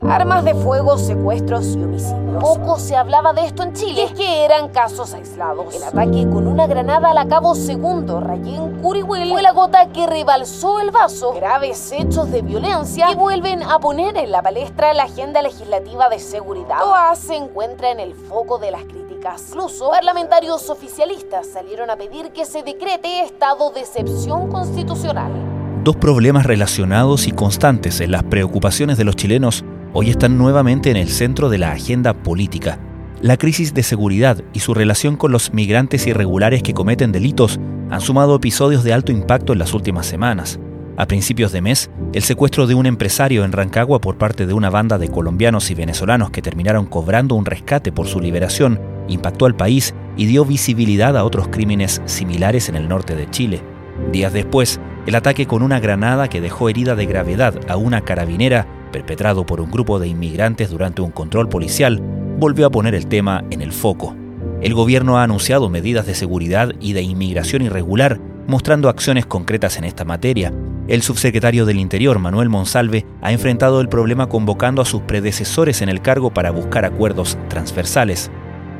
Armas de fuego, secuestros y homicidios. Poco se hablaba de esto en Chile, es que eran casos aislados. El ataque con una granada al cabo segundo Rayen Curihuel fue la gota que rebalsó el vaso. Graves hechos de violencia que vuelven a poner en la palestra la agenda legislativa de seguridad. TOA se encuentra en el foco de las críticas. Incluso parlamentarios oficialistas salieron a pedir que se decrete estado de excepción constitucional. Dos problemas relacionados y constantes en las preocupaciones de los chilenos hoy están nuevamente en el centro de la agenda política. La crisis de seguridad y su relación con los migrantes irregulares que cometen delitos han sumado episodios de alto impacto en las últimas semanas. A principios de mes, el secuestro de un empresario en Rancagua por parte de una banda de colombianos y venezolanos que terminaron cobrando un rescate por su liberación impactó al país y dio visibilidad a otros crímenes similares en el norte de Chile. Días después, el ataque con una granada que dejó herida de gravedad a una carabinera perpetrado por un grupo de inmigrantes durante un control policial, volvió a poner el tema en el foco. El gobierno ha anunciado medidas de seguridad y de inmigración irregular, mostrando acciones concretas en esta materia. El subsecretario del Interior, Manuel Monsalve, ha enfrentado el problema convocando a sus predecesores en el cargo para buscar acuerdos transversales.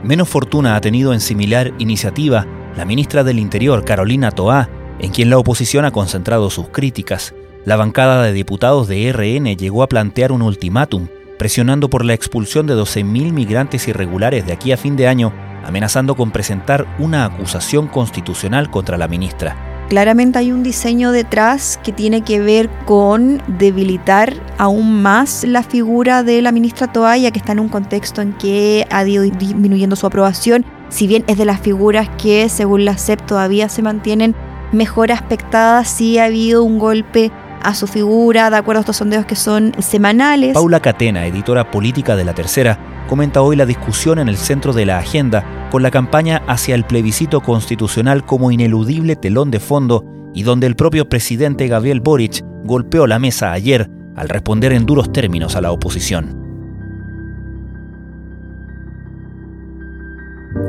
Menos fortuna ha tenido en similar iniciativa la ministra del Interior, Carolina Toá, en quien la oposición ha concentrado sus críticas. La bancada de diputados de RN llegó a plantear un ultimátum, presionando por la expulsión de 12.000 migrantes irregulares de aquí a fin de año, amenazando con presentar una acusación constitucional contra la ministra. Claramente hay un diseño detrás que tiene que ver con debilitar aún más la figura de la ministra Toalla, que está en un contexto en que ha ido disminuyendo su aprobación, si bien es de las figuras que, según la CEP, todavía se mantienen mejor aspectadas, sí ha habido un golpe a su figura, de acuerdo a estos sondeos que son semanales. Paula Catena, editora política de La Tercera, comenta hoy la discusión en el centro de la agenda con la campaña hacia el plebiscito constitucional como ineludible telón de fondo y donde el propio presidente Gabriel Boric golpeó la mesa ayer al responder en duros términos a la oposición.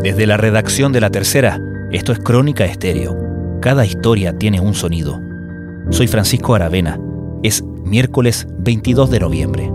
Desde la redacción de La Tercera, esto es Crónica Estéreo. Cada historia tiene un sonido. Soy Francisco Aravena. Es miércoles 22 de noviembre.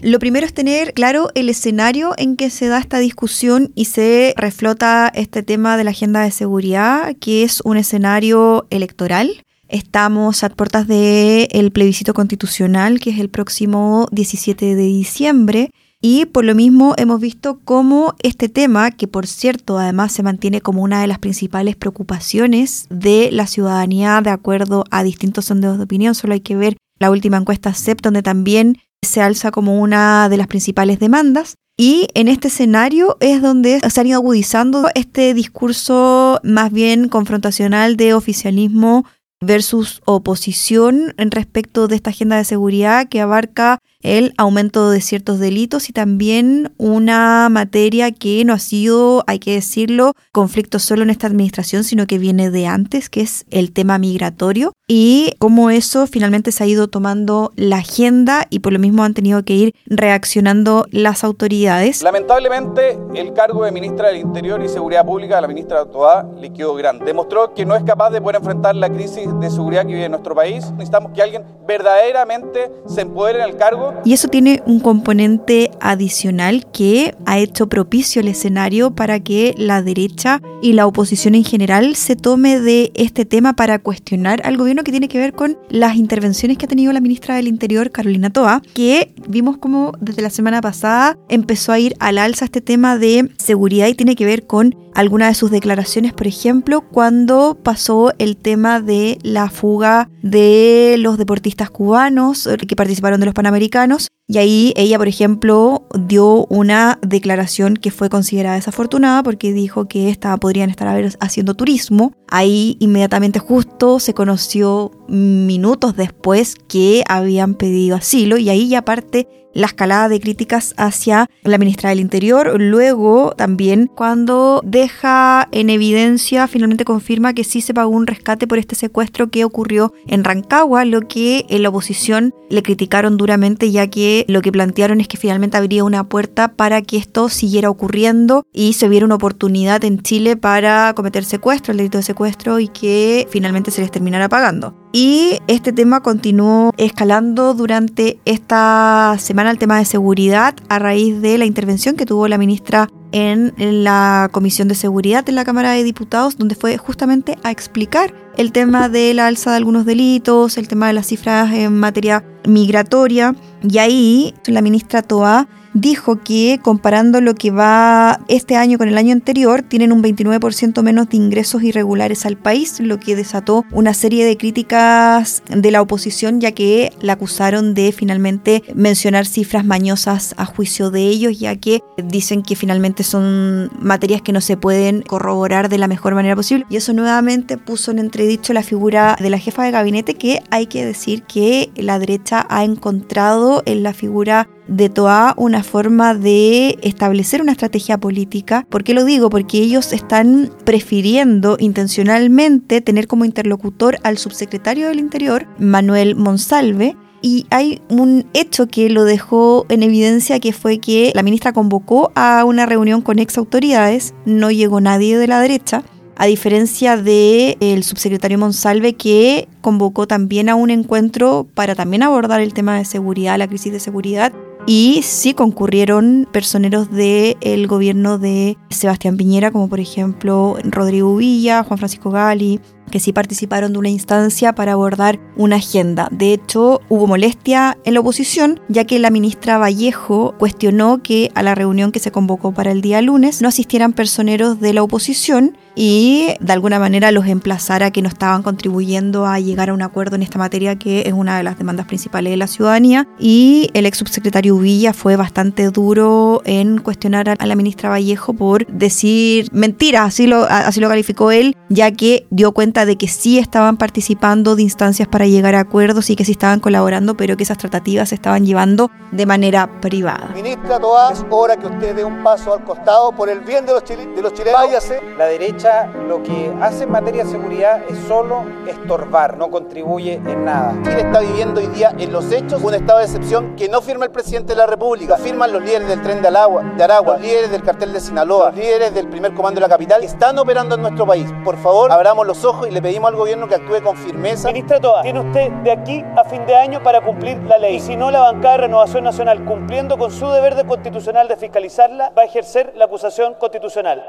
Lo primero es tener claro el escenario en que se da esta discusión y se reflota este tema de la agenda de seguridad, que es un escenario electoral. Estamos a puertas del plebiscito constitucional, que es el próximo 17 de diciembre, y por lo mismo hemos visto cómo este tema, que por cierto además se mantiene como una de las principales preocupaciones de la ciudadanía de acuerdo a distintos sondeos de opinión, solo hay que ver la última encuesta CEP donde también se alza como una de las principales demandas. Y en este escenario es donde se han ido agudizando este discurso más bien confrontacional de oficialismo versus oposición en respecto de esta agenda de seguridad que abarca el aumento de ciertos delitos y también una materia que no ha sido, hay que decirlo, conflicto solo en esta administración, sino que viene de antes, que es el tema migratorio y cómo eso finalmente se ha ido tomando la agenda y por lo mismo han tenido que ir reaccionando las autoridades. Lamentablemente, el cargo de ministra del Interior y Seguridad Pública la ministra Toá le quedó grande. Demostró que no es capaz de poder enfrentar la crisis de seguridad que vive en nuestro país. Necesitamos que alguien verdaderamente se empodere en el cargo y eso tiene un componente adicional que ha hecho propicio el escenario para que la derecha y la oposición en general se tome de este tema para cuestionar al gobierno que tiene que ver con las intervenciones que ha tenido la ministra del Interior, Carolina Toa, que vimos como desde la semana pasada empezó a ir al alza este tema de seguridad y tiene que ver con algunas de sus declaraciones, por ejemplo, cuando pasó el tema de la fuga de los deportistas cubanos que participaron de los Panamericanos. Y ahí ella, por ejemplo, dio una declaración que fue considerada desafortunada porque dijo que podrían estar haciendo turismo. Ahí inmediatamente justo se conoció minutos después que habían pedido asilo y ahí ya parte la escalada de críticas hacia la ministra del Interior. Luego también cuando deja en evidencia, finalmente confirma que sí se pagó un rescate por este secuestro que ocurrió en Rancagua, lo que en la oposición le criticaron duramente ya que lo que plantearon es que finalmente habría una puerta para que esto siguiera ocurriendo y se viera una oportunidad en Chile para cometer secuestro, el delito de secuestro y que finalmente se les terminara pagando. Y este tema continuó escalando durante esta semana, el tema de seguridad, a raíz de la intervención que tuvo la ministra en la Comisión de Seguridad de la Cámara de Diputados, donde fue justamente a explicar el tema de la alza de algunos delitos, el tema de las cifras en materia migratoria. Y ahí la ministra Toa dijo que comparando lo que va este año con el año anterior, tienen un 29% menos de ingresos irregulares al país, lo que desató una serie de críticas de la oposición, ya que la acusaron de finalmente mencionar cifras mañosas a juicio de ellos, ya que dicen que finalmente son materias que no se pueden corroborar de la mejor manera posible. Y eso nuevamente puso en entredicho la figura de la jefa de gabinete, que hay que decir que la derecha ha encontrado en la figura de Toa una forma de establecer una estrategia política. ¿Por qué lo digo? Porque ellos están prefiriendo intencionalmente tener como interlocutor al subsecretario del Interior, Manuel Monsalve, y hay un hecho que lo dejó en evidencia que fue que la ministra convocó a una reunión con ex autoridades, no llegó nadie de la derecha, a diferencia del el subsecretario Monsalve que convocó también a un encuentro para también abordar el tema de seguridad, la crisis de seguridad y sí concurrieron personeros del gobierno de Sebastián Piñera, como por ejemplo Rodrigo Villa, Juan Francisco Gali, que sí participaron de una instancia para abordar una agenda. De hecho, hubo molestia en la oposición, ya que la ministra Vallejo cuestionó que a la reunión que se convocó para el día lunes no asistieran personeros de la oposición y de alguna manera los emplazara que no estaban contribuyendo a llegar a un acuerdo en esta materia que es una de las demandas principales de la ciudadanía y el ex subsecretario Villa fue bastante duro en cuestionar a la ministra Vallejo por decir mentiras, así lo, así lo calificó él, ya que dio cuenta de que sí estaban participando de instancias para llegar a acuerdos y que sí estaban colaborando, pero que esas tratativas se estaban llevando de manera privada. Ministra Toa, es hora que usted dé un paso al costado por el bien de los, de los chilenos. Váyase. La derecha lo que hace en materia de seguridad es solo estorbar, no contribuye en nada. Chile está viviendo hoy día en los hechos un estado de excepción que no firma el presidente de la República, firman los líderes del tren de, Aragua, de Aragua, los líderes del cartel de Sinaloa, los líderes del primer comando de la capital, que están operando en nuestro país. Por favor, abramos los ojos y le pedimos al gobierno que actúe con firmeza. Ministra Toa, tiene usted de aquí a fin de año para cumplir la ley. Y si no, la bancada de Renovación Nacional, cumpliendo con su deber de constitucional de fiscalizarla, va a ejercer la acusación constitucional.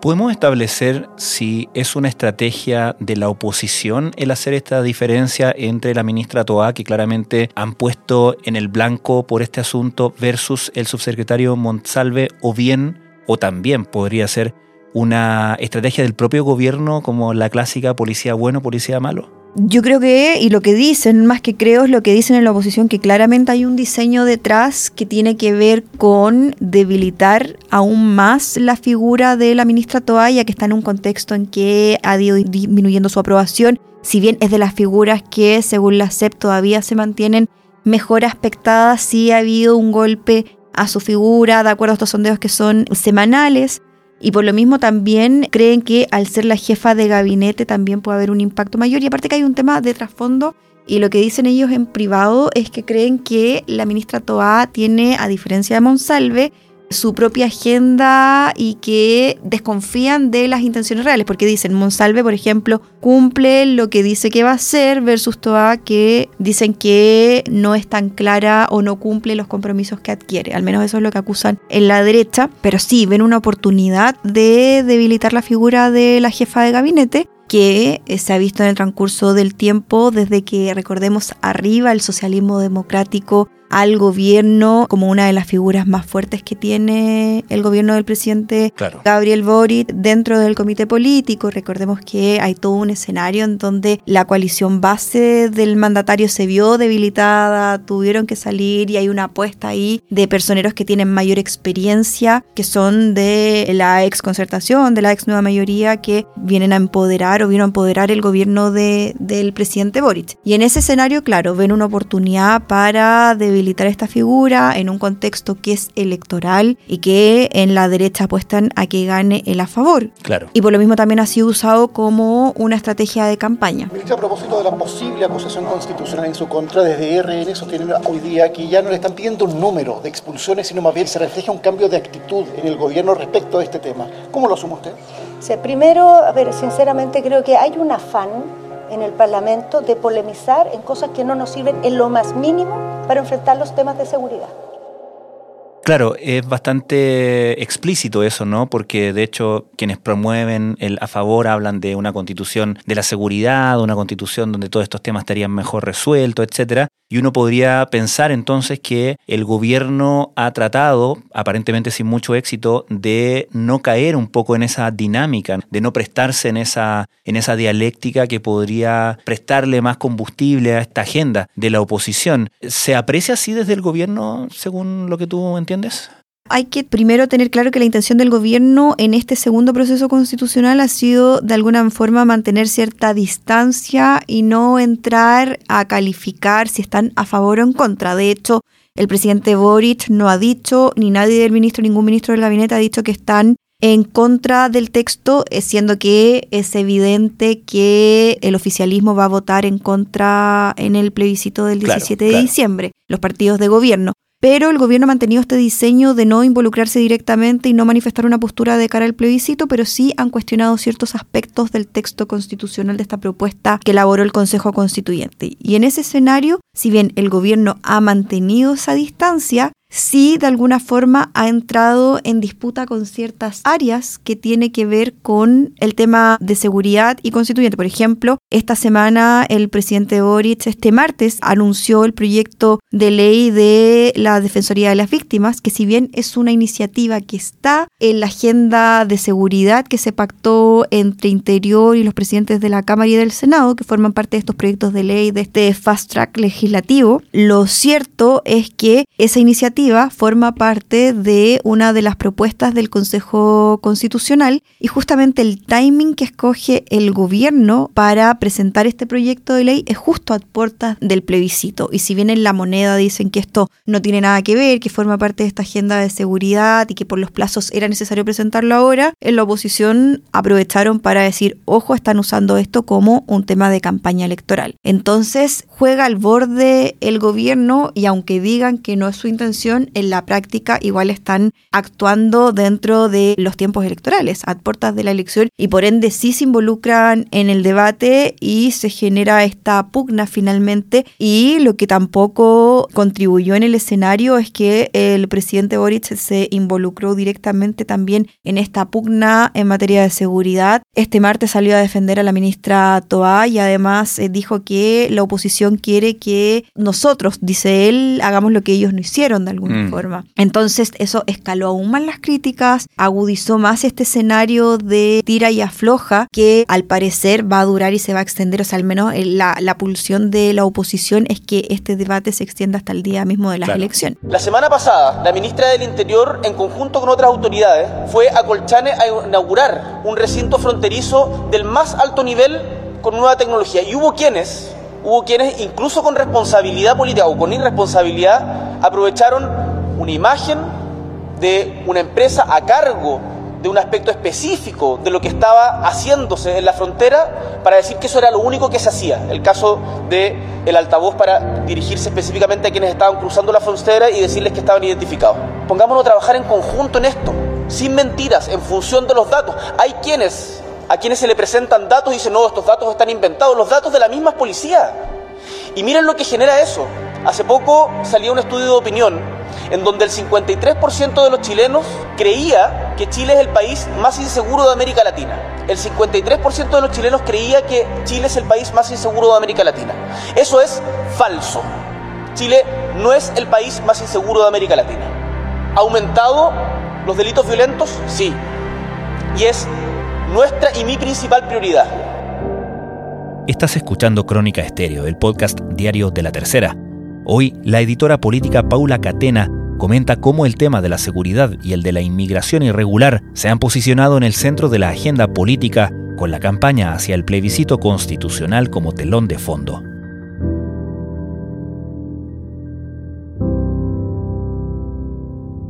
¿Podemos establecer si es una estrategia de la oposición el hacer esta diferencia entre la ministra Toa, que claramente han puesto en el blanco por este asunto, versus el subsecretario Monsalve, o bien, o también podría ser una estrategia del propio gobierno como la clásica policía bueno, policía malo? Yo creo que, y lo que dicen, más que creo, es lo que dicen en la oposición, que claramente hay un diseño detrás que tiene que ver con debilitar aún más la figura de la ministra Toalla, que está en un contexto en que ha ido disminuyendo su aprobación, si bien es de las figuras que, según la CEP, todavía se mantienen mejor aspectadas, sí ha habido un golpe a su figura, de acuerdo a estos sondeos que son semanales. Y por lo mismo también creen que al ser la jefa de gabinete también puede haber un impacto mayor. Y aparte que hay un tema de trasfondo y lo que dicen ellos en privado es que creen que la ministra Toa tiene, a diferencia de Monsalve, su propia agenda y que desconfían de las intenciones reales, porque dicen, Monsalve, por ejemplo, cumple lo que dice que va a hacer versus Toa que dicen que no es tan clara o no cumple los compromisos que adquiere. Al menos eso es lo que acusan en la derecha, pero sí ven una oportunidad de debilitar la figura de la jefa de gabinete que eh, se ha visto en el transcurso del tiempo desde que recordemos arriba el socialismo democrático al gobierno como una de las figuras más fuertes que tiene el gobierno del presidente Gabriel Boric dentro del comité político. Recordemos que hay todo un escenario en donde la coalición base del mandatario se vio debilitada, tuvieron que salir y hay una apuesta ahí de personeros que tienen mayor experiencia, que son de la ex concertación, de la ex nueva mayoría, que vienen a empoderar o vino a empoderar el gobierno de, del presidente Boric. Y en ese escenario, claro, ven una oportunidad para debilitar esta figura en un contexto que es electoral y que en la derecha apuestan a que gane el a favor. Claro. Y por lo mismo también ha sido usado como una estrategia de campaña. Ministra, a propósito de la posible acusación constitucional en su contra, desde RN sostienen hoy día que ya no le están pidiendo un número de expulsiones, sino más bien se refleja un cambio de actitud en el gobierno respecto a este tema. ¿Cómo lo asume usted? Sí, primero, a ver, sinceramente creo que hay un afán en el Parlamento de polemizar en cosas que no nos sirven en lo más mínimo para enfrentar los temas de seguridad. Claro, es bastante explícito eso, ¿no? Porque de hecho quienes promueven el a favor hablan de una constitución de la seguridad, una constitución donde todos estos temas estarían mejor resueltos, etcétera. Y uno podría pensar entonces que el gobierno ha tratado, aparentemente sin mucho éxito, de no caer un poco en esa dinámica, de no prestarse en esa, en esa dialéctica que podría prestarle más combustible a esta agenda de la oposición. ¿Se aprecia así desde el gobierno, según lo que tú entiendes? Hay que primero tener claro que la intención del gobierno en este segundo proceso constitucional ha sido de alguna forma mantener cierta distancia y no entrar a calificar si están a favor o en contra. De hecho, el presidente Boric no ha dicho, ni nadie del ministro, ningún ministro del gabinete ha dicho que están en contra del texto, eh, siendo que es evidente que el oficialismo va a votar en contra en el plebiscito del 17 de diciembre, los partidos de gobierno pero el gobierno ha mantenido este diseño de no involucrarse directamente y no manifestar una postura de cara al plebiscito, pero sí han cuestionado ciertos aspectos del texto constitucional de esta propuesta que elaboró el Consejo Constituyente. Y en ese escenario, si bien el gobierno ha mantenido esa distancia, sí de alguna forma ha entrado en disputa con ciertas áreas que tiene que ver con el tema de seguridad y constituyente. Por ejemplo, esta semana el presidente Boric este martes anunció el proyecto de ley de la Defensoría de las Víctimas, que si bien es una iniciativa que está en la agenda de seguridad que se pactó entre Interior y los presidentes de la Cámara y del Senado, que forman parte de estos proyectos de ley de este fast track legislativo, lo cierto es que esa iniciativa forma parte de una de las propuestas del Consejo Constitucional y justamente el timing que escoge el gobierno para presentar este proyecto de ley es justo a puertas del plebiscito. Y si bien en la moneda dicen que esto no tiene nada que ver, que forma parte de esta agenda de seguridad y que por los plazos era necesario presentarlo ahora, en la oposición aprovecharon para decir, ojo, están usando esto como un tema de campaña electoral. Entonces juega al borde el gobierno y aunque digan que no es su intención, en la práctica igual están actuando dentro de los tiempos electorales, a puertas de la elección, y por ende sí se involucran en el debate y se genera esta pugna finalmente. Y lo que tampoco contribuyó en el escenario es que el presidente Boric se involucró directamente también en esta pugna en materia de seguridad. Este martes salió a defender a la ministra Toa y además eh, dijo que la oposición quiere que nosotros, dice él, hagamos lo que ellos no hicieron de alguna mm. forma. Entonces eso escaló aún más las críticas, agudizó más este escenario de tira y afloja que al parecer va a durar y se va a extender, o sea, al menos eh, la, la pulsión de la oposición es que este debate se extienda hasta el día mismo de las elecciones. La semana pasada, la ministra del Interior, en conjunto con otras autoridades, fue a Colchane a inaugurar un recinto fronterizo del más alto nivel con nueva tecnología. Y hubo quienes, hubo quienes incluso con responsabilidad política o con irresponsabilidad aprovecharon una imagen de una empresa a cargo de un aspecto específico de lo que estaba haciéndose en la frontera para decir que eso era lo único que se hacía. El caso de el altavoz para dirigirse específicamente a quienes estaban cruzando la frontera y decirles que estaban identificados. Pongámonos a trabajar en conjunto en esto, sin mentiras, en función de los datos. Hay quienes a quienes se le presentan datos y dicen, "No, estos datos están inventados", los datos de la misma policía. Y miren lo que genera eso. Hace poco salía un estudio de opinión en donde el 53% de los chilenos creía que Chile es el país más inseguro de América Latina. El 53% de los chilenos creía que Chile es el país más inseguro de América Latina. Eso es falso. Chile no es el país más inseguro de América Latina. ¿Ha aumentado los delitos violentos? Sí. Y es nuestra y mi principal prioridad. Estás escuchando Crónica Estéreo, el podcast diario de la tercera. Hoy, la editora política Paula Catena comenta cómo el tema de la seguridad y el de la inmigración irregular se han posicionado en el centro de la agenda política con la campaña hacia el plebiscito constitucional como telón de fondo.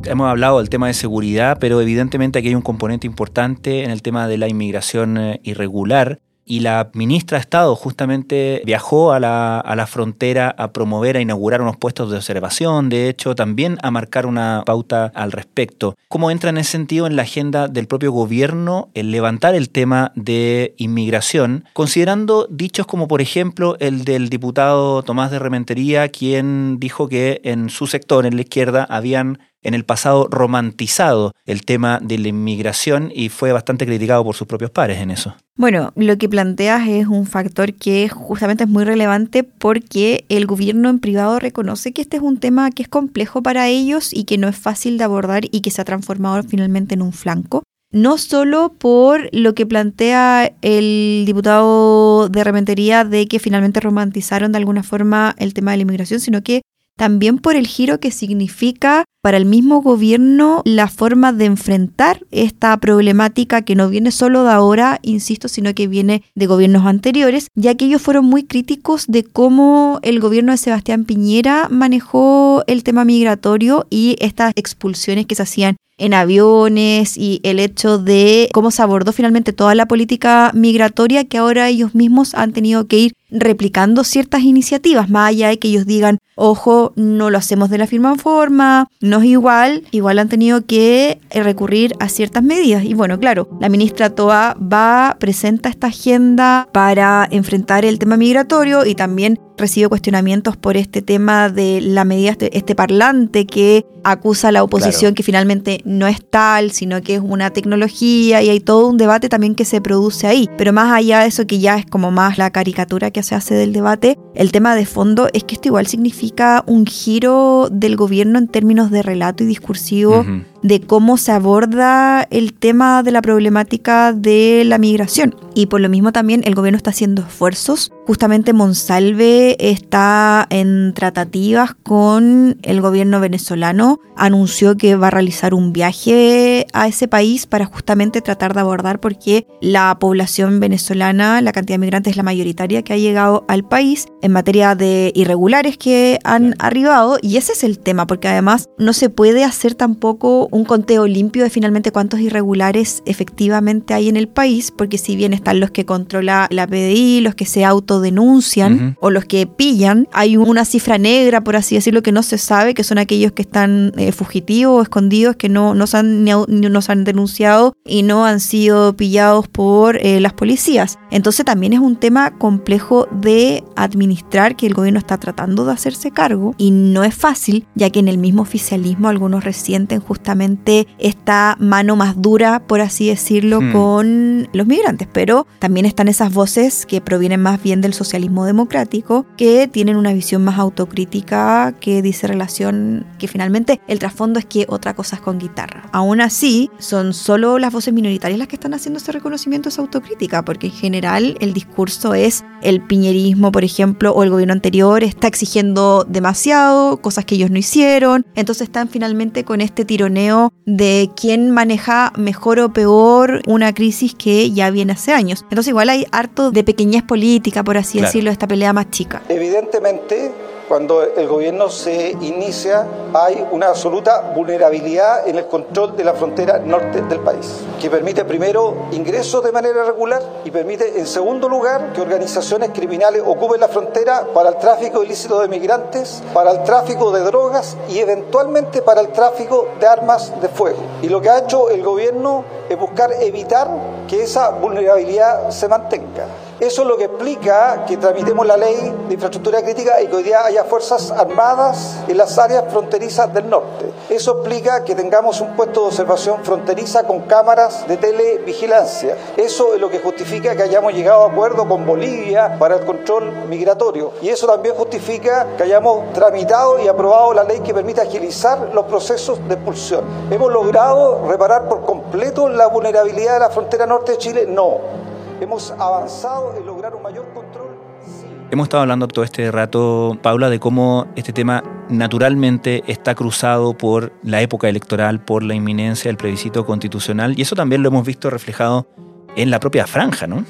Hemos hablado del tema de seguridad, pero evidentemente aquí hay un componente importante en el tema de la inmigración eh, irregular y la ministra de Estado justamente viajó a la, a la frontera a promover, a inaugurar unos puestos de observación, de hecho también a marcar una pauta al respecto. ¿Cómo entra en ese sentido en la agenda del propio gobierno el levantar el tema de inmigración, considerando dichos como por ejemplo el del diputado Tomás de Rementería, quien dijo que en su sector, en la izquierda, habían en el pasado romantizado el tema de la inmigración y fue bastante criticado por sus propios pares en eso. Bueno, lo que planteas es un factor que justamente es muy relevante porque el gobierno en privado reconoce que este es un tema que es complejo para ellos y que no es fácil de abordar y que se ha transformado finalmente en un flanco. No solo por lo que plantea el diputado de Rementería de que finalmente romantizaron de alguna forma el tema de la inmigración, sino que también por el giro que significa para el mismo gobierno la forma de enfrentar esta problemática que no viene solo de ahora, insisto, sino que viene de gobiernos anteriores, ya que ellos fueron muy críticos de cómo el gobierno de Sebastián Piñera manejó el tema migratorio y estas expulsiones que se hacían en aviones y el hecho de cómo se abordó finalmente toda la política migratoria que ahora ellos mismos han tenido que ir replicando ciertas iniciativas, más allá de que ellos digan, ojo, no lo hacemos de la firma forma, no es igual, igual han tenido que recurrir a ciertas medidas. Y bueno, claro, la ministra Toa va, presenta esta agenda para enfrentar el tema migratorio y también recibe cuestionamientos por este tema de la medida, este, este parlante que acusa a la oposición que finalmente no es tal, sino que es una tecnología y hay todo un debate también que se produce ahí. Pero más allá de eso, que ya es como más la caricatura que se hace del debate, el tema de fondo es que esto igual significa un giro del gobierno en términos de relato y discursivo de cómo se aborda el tema de la problemática de la migración. Y por lo mismo también el gobierno está haciendo esfuerzos. Justamente Monsalve está en tratativas con el gobierno venezolano. Anunció que va a realizar un viaje a ese país para justamente tratar de abordar porque la población venezolana, la cantidad de migrantes es la mayoritaria que ha llegado al país en materia de irregulares que han arribado. Y ese es el tema, porque además no se puede hacer tampoco un conteo limpio de finalmente cuántos irregulares efectivamente hay en el país, porque si bien están los que controla la PDI, los que se autodenuncian o los que pillan, hay una cifra negra, por así decirlo, que no se sabe, que son aquellos que están eh, fugitivos o escondidos, que no, no, se han, no han denunciado y no han sido pillados por eh, las policías. Entonces también es un tema complejo de administrar que el gobierno está tratando de hacerse cargo y no es fácil, ya que en el mismo oficialismo algunos resienten justamente esta mano más dura, por así decirlo, hmm. con los migrantes. Pero también están esas voces que provienen más bien del socialismo democrático, que tienen una visión más autocrítica, que dice relación, que finalmente el trasfondo es que otra cosa es con guitarra. Aún así, son solo las voces minoritarias las que están haciendo ese reconocimiento, esa autocrítica, porque en general el discurso es el piñerismo, por ejemplo, o el gobierno anterior está exigiendo demasiado, cosas que ellos no hicieron, entonces están finalmente con este tironeo de quién maneja mejor o peor una crisis que ya viene hace años. Entonces igual hay harto de pequeñez política, por así decirlo, esta pelea más chica. Evidentemente cuando el gobierno se inicia hay una absoluta vulnerabilidad en el control de la frontera norte del país, que permite primero ingresos de manera regular y permite en segundo lugar que organizaciones criminales ocupen la frontera para el tráfico ilícito de migrantes, para el tráfico de drogas y eventualmente para el tráfico de armas de fuego. Y lo que ha hecho el gobierno es buscar evitar que esa vulnerabilidad se mantenga. Eso es lo que explica que tramitemos la ley de infraestructura crítica y que hoy día haya fuerzas armadas en las áreas fronterizas del norte. Eso explica que tengamos un puesto de observación fronteriza con cámaras de televigilancia. Eso es lo que justifica que hayamos llegado a acuerdo con Bolivia para el control migratorio. Y eso también justifica que hayamos tramitado y aprobado la ley que permite agilizar los procesos de expulsión. ¿Hemos logrado reparar por completo la vulnerabilidad de la frontera norte de Chile? No. ¿Hemos avanzado en lograr un mayor control? Sí. Hemos estado hablando todo este rato, Paula, de cómo este tema naturalmente está cruzado por la época electoral, por la inminencia del plebiscito constitucional, y eso también lo hemos visto reflejado en la propia franja, ¿no?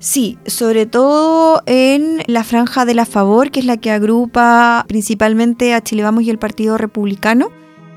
Sí, sobre todo en la franja de la favor, que es la que agrupa principalmente a Chile Vamos y el Partido Republicano,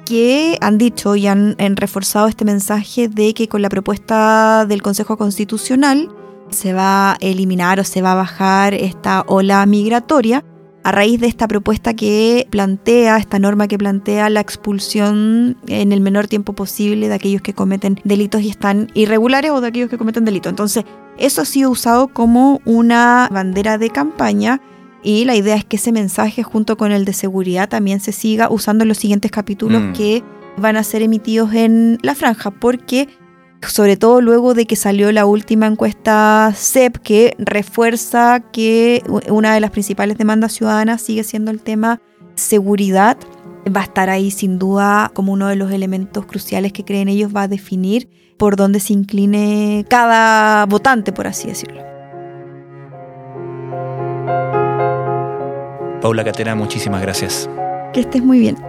que han dicho y han, han reforzado este mensaje de que con la propuesta del Consejo Constitucional se va a eliminar o se va a bajar esta ola migratoria a raíz de esta propuesta que plantea, esta norma que plantea la expulsión en el menor tiempo posible de aquellos que cometen delitos y están irregulares o de aquellos que cometen delitos. Entonces, eso ha sido usado como una bandera de campaña y la idea es que ese mensaje junto con el de seguridad también se siga usando en los siguientes capítulos mm. que van a ser emitidos en la franja, porque sobre todo luego de que salió la última encuesta CEP que refuerza que una de las principales demandas ciudadanas sigue siendo el tema seguridad, va a estar ahí sin duda como uno de los elementos cruciales que creen ellos va a definir por dónde se incline cada votante, por así decirlo. Paula Catena, muchísimas gracias. Que estés muy bien.